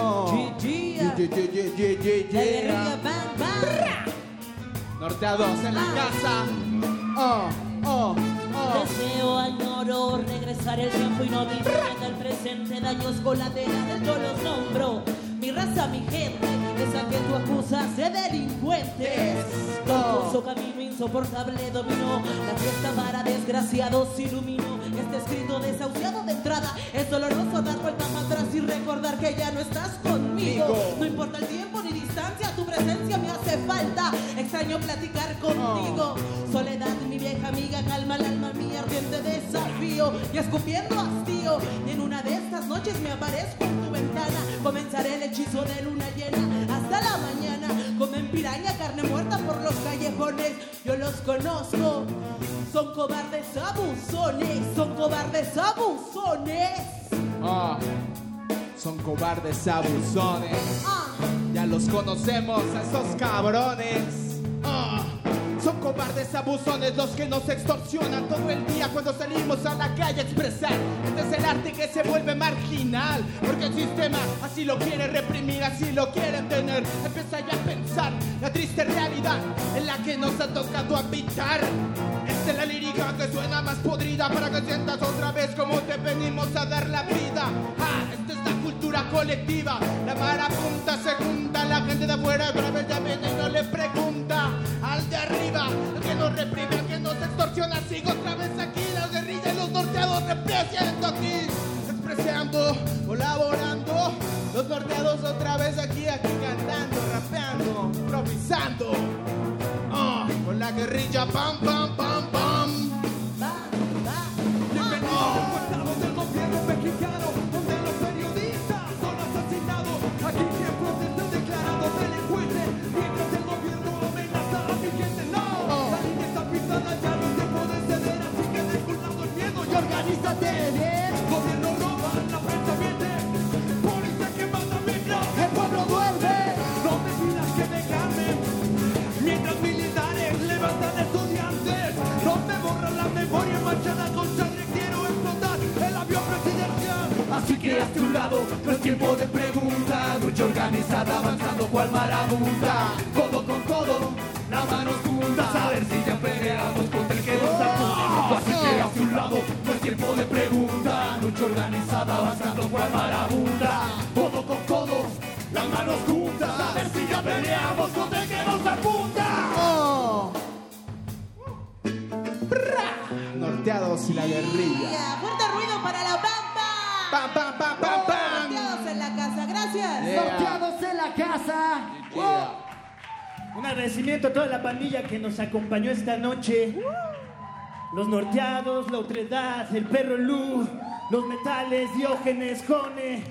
Oh. GG. Yeah, yeah. Norteados en la casa. Oh, oh, oh. Deseo, añoro regresar el tiempo y no vivir en el presente daños colaterales yo los nombro mi raza, mi gente esa que tú acusas de delincuentes. Confuso camino insoportable dominó la fiesta para desgraciados iluminó. Este escrito desahuciado de entrada es doloroso dar vuelta para atrás y recordar que ya no estás conmigo. No importa el tiempo ni distancia tu presencia me hace falta. Extraño platicar contigo. Soledad mi vieja amiga calma el alma mía ardiente desafío. Y escupiendo hastío y en una de estas noches me aparezco en tu ventana. Comenzaré el hechizo de luna llena hasta la mañana comen piraña carne muerta por los callejones yo los conozco son cobardes abusones cobardes abusones. Ah, son cobardes abusones. Ya los conocemos a esos cabrones. Ah, son cobardes abusones los que nos extorsionan todo el día cuando salimos a la calle a expresar. Este es el arte que se vuelve marginal, porque el sistema así lo quiere reprimir, así lo quiere tener. Empieza ya a pensar la triste realidad en la que nos ha tocado habitar. Esta es la lírica que suena más podrida para que sientas otra vez como te venimos a dar la vida. Ah, esta es la cultura colectiva. La marabunta se junta, la gente de afuera otra vez extorsiona. Sigo otra vez aquí, la guerrilla y los norteados representando aquí, expresando, colaborando. Los norteados otra vez aquí, aquí cantando, rapeando, improvisando. Ah, con la guerrilla, pam, pam, pam, pam. Bienvenidos del gobierno mexicano, donde los periodistas son asesinados. Aquí siempre se ha declarado delincuente, mientras el gobierno amenaza a mi gente. No, la línea está pintada, ya Gobierno roba, la prensa miente, policía que manda mientras el pueblo duerme. No me pidas que me calme, mientras militares levantan estudiantes. No me borran la memoria manchada con sangre, quiero explotar el avión presidencial. Así que hazte un lado, no es tiempo de preguntas. Lucha organizada avanzando cual marabunta. Codo con codo, las manos juntas. A ver si ya peleamos contra el. Un lado, no es tiempo de preguntas. Lucha organizada avanzando cual marabunta. Codo con codo, las manos juntas. A ver si ya peleamos contra el que nos apunta. Norteados y la guerrilla. Ya, fuerte ruido para la pampa. Pam, pam, pam, pam, pam. Norteados en la casa, gracias. Sorteados en la casa. Un agradecimiento a toda la pandilla que nos acompañó esta noche. Los norteados, la otredad, el perro Lu, los metales, Diógenes, Jone.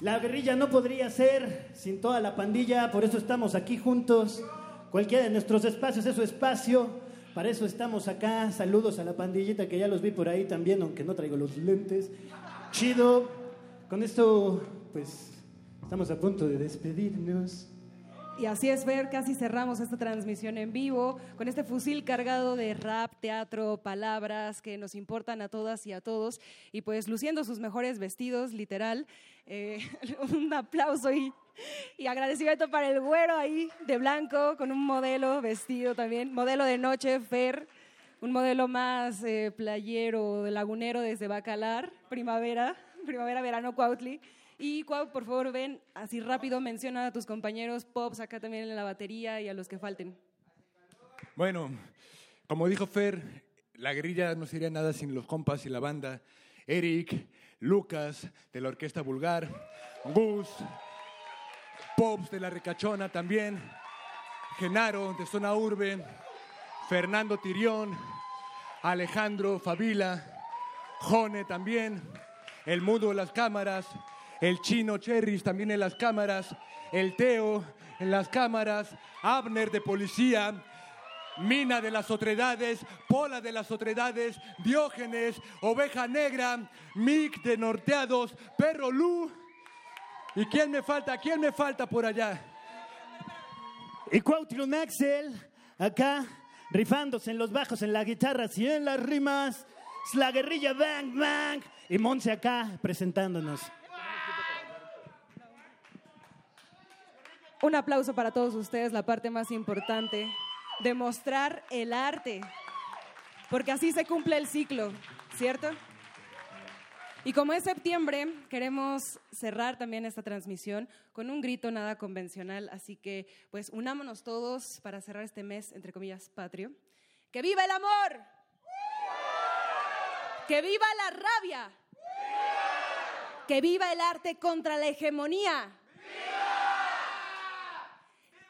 La guerrilla no podría ser sin toda la pandilla, por eso estamos aquí juntos. Cualquiera de nuestros espacios es su espacio, para eso estamos acá. Saludos a la pandillita que ya los vi por ahí también, aunque no traigo los lentes. Chido. Con esto, pues, estamos a punto de despedirnos. Y así es, ver, casi cerramos esta transmisión en vivo con este fusil cargado de rap, teatro, palabras que nos importan a todas y a todos. Y pues luciendo sus mejores vestidos, literal. Eh, [laughs] un aplauso y, agradecimiento para el güero ahí de blanco con un modelo vestido también, modelo de noche, Fer. Un modelo más eh, playero, lagunero desde Bacalar, primavera, primavera, verano, Cuautli. Y Cuau, por favor, ven así rápido, menciona a tus compañeros Pops acá también en la batería y a los que falten. Bueno, como dijo Fer, la guerrilla no sería nada sin los compas y la banda. Eric, Lucas de la Orquesta Vulgar, Gus, Pops de la Recachona también, Genaro de Zona Urbe, Fernando Tirión, Alejandro Favila, Jone también, El Mundo de las Cámaras, el Chino Cherries también en las cámaras, el Teo en las cámaras, Abner de Policía, Mina de las Otredades, Pola de las Otredades, Diógenes, Oveja Negra, Mick de Norteados, Perro Lu. ¿Y quién me falta? ¿Quién me falta por allá? Y Cuauhtémoc Axel, acá, rifándose en los bajos, en las guitarras y en las rimas. Es la guerrilla Bang Bang. Y Monse acá, presentándonos. Un aplauso para todos ustedes, la parte más importante, demostrar el arte, porque así se cumple el ciclo, ¿cierto? Y como es septiembre, queremos cerrar también esta transmisión con un grito nada convencional, así que pues unámonos todos para cerrar este mes, entre comillas, patrio. ¡Que viva el amor! ¡Que viva la rabia! ¡Que viva el arte contra la hegemonía!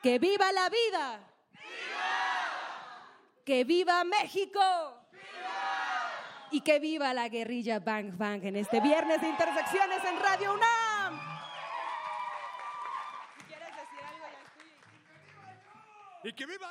¡Que viva la vida! ¡Que viva México! Y que viva la guerrilla Bang Bang en este viernes de intersecciones en Radio UNAM. ¡Y que viva!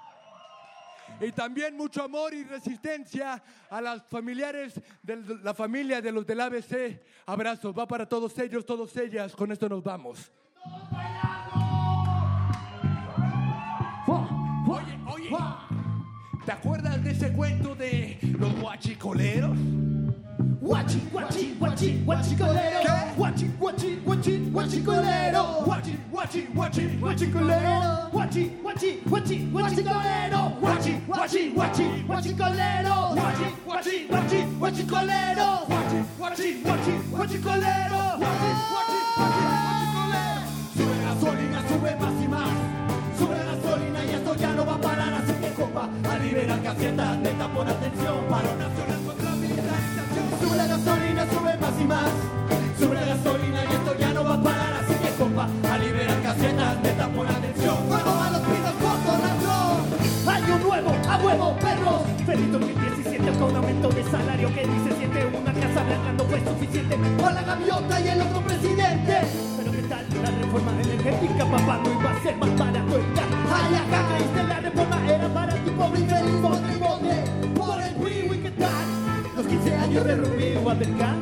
Y también mucho amor y resistencia a las familiares de la familia de los del ABC. Abrazos, va para todos ellos, todas ellas. Con esto nos vamos. Oye, oye, ¿te acuerdas de ese cuento de los guachicoleros? Guachi, guachi, guachi, guachicolero. ¿Qué? Guachi, guachi, guachi, guachicolero. Guachi, guachi, guachi, Guachicolero. Guachi, guachi, guachi, guachicolero. Guachi, guachi, guachi, guachicolero. Guachi, guachi, guachi, guachicolero. Guachi, guachi, guachi, guachicolero. Guachi, guachi, guachi, guachicolero. Sube gasolina, sube más y más. Sube gasolina y esto ya no va a parar, así que compa, a liberar casetas, neta, pon atención, paro nacional y más. La gasolina y esto ya no va a parar, así que compa, a liberar casetas, neta, pon atención. Fuego a los pinos, corto, Año nuevo, a huevo, perros. Feliz 2017 con aumento de salario que dice siente una casa blanca no fue suficiente para la gaviota y el otro presidente. Pero qué tal la reforma energética, papá, no iba a ser más barato el. Ay, acá creíste la reforma era para ti pobre infeliz, pobre, por el PRI, ¿qué tal? Los 15 años de Rubí o. Para eso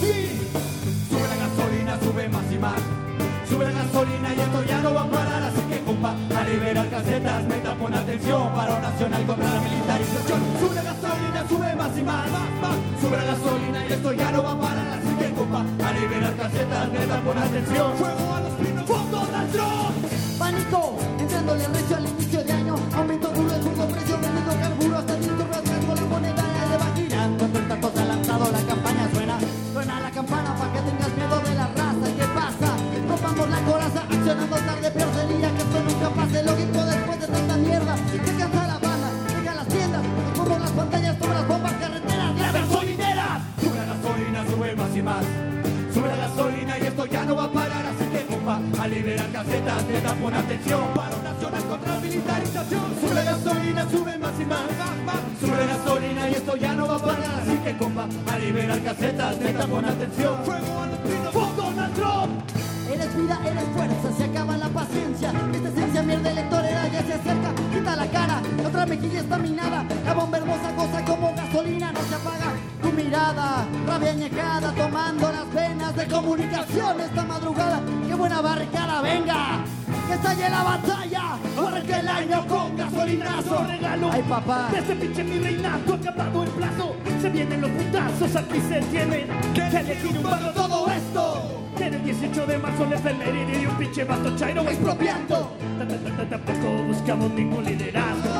sube la gasolina, sube más y más. Sube la gasolina y esto ya no va a parar, así que compa, a liberar casetas, meta pon atención, paro nacional contra la militarización. Sube la gasolina, sube más y más, más, más. Sube la gasolina y esto ya no va a parar, así que compa, a liberar casetas, meta pon atención. Fuego a los pinos, con Donald. Pánico, entrándole accionando tarde, peor sería que esto nunca pase. Lógico después de tanta mierda. Que cansa la banda, deja las tiendas, como las pantallas, todas las bombas, carreteras, la gasolinera. Sube la gasolina, sube más y más. Sube la gasolina y esto ya no va a parar, así que compa, a liberar casetas, neta, pon atención. Está minada. La bomba hermosa cosa como gasolina no se apaga. Tu mirada, rabia añejada, tomando las venas de comunicación esta madrugada. ¡Qué buena barricada, venga! ¡Que estalle la batalla! Arranca el año con gasolinazo regalo Ay papá De este pinche mi reinato acabado el plazo Se vienen los putazos, aquí se tienen Que elegir un todo esto en el 18 de marzo la efeméride y un pinche vato chairo expropiando Ta, ta, ta, ta, Tampoco buscamos ningún liderazgo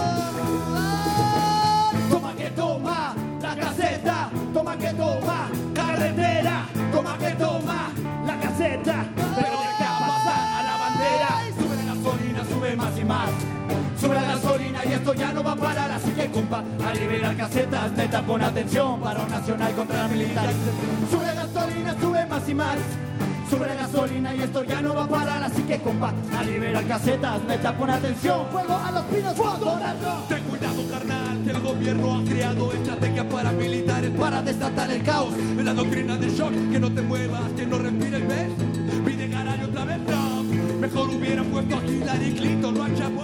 a liberar casetas Neta, pon atención, paro nacional contra la militar Sube gasolina, sube más y más Sube gasolina y esto ya no va a parar Así que compa, a liberar casetas Neta, pon atención, fuego a los pinos ¡Fuego! Ten cuidado, carnal, que el gobierno ha creado estrategias paramilitares para desatar el caos. La doctrina de shock, que no te muevas, que no respires, ¿ves? Pide ganar otra vez. Mejor hubieran puesto aquí Hillary Clinton, no a Chapo,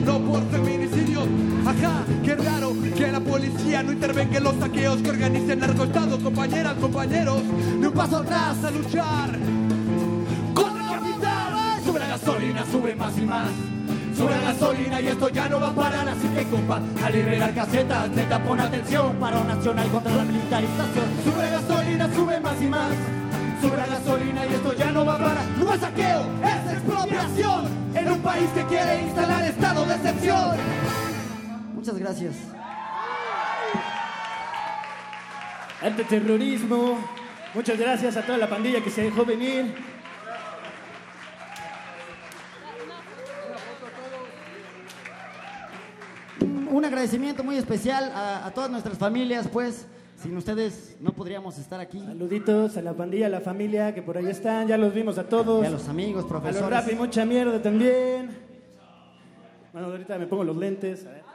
no por feminicidios. Ajá, qué raro que la policía no intervenga en los saqueos que organiza el narcoestado, compañeras, compañeros, de un paso atrás a luchar contra el capital. Sube la gasolina, sube más y más. Sube la gasolina y esto ya no va a parar, así que compa, a liberar casetas, neta pon atención, paro nacional contra la militarización. Sube la gasolina, sube más y más. Sube la gasolina y esto ya no va a parar. No es saqueo, es expropiación en un país que quiere instalar estado de excepción. Muchas gracias. Antiterrorismo. Muchas gracias a toda la pandilla que se dejó venir. Un agradecimiento muy especial a, a todas nuestras familias, pues sin ustedes no podríamos estar aquí. Saluditos a la pandilla, a la familia que por ahí están. Ya los vimos a todos. Y a los amigos, profesores. A los rap y mucha mierda también. Bueno, ahorita me pongo los lentes. A ver.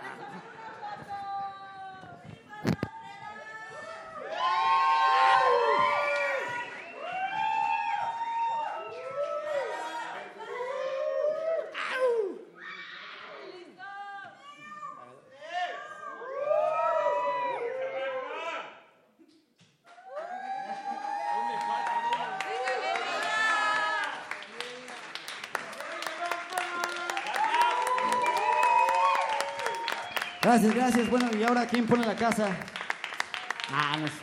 Gracias, gracias. Bueno, y ahora, ¿quién pone la casa? Ah, no sé.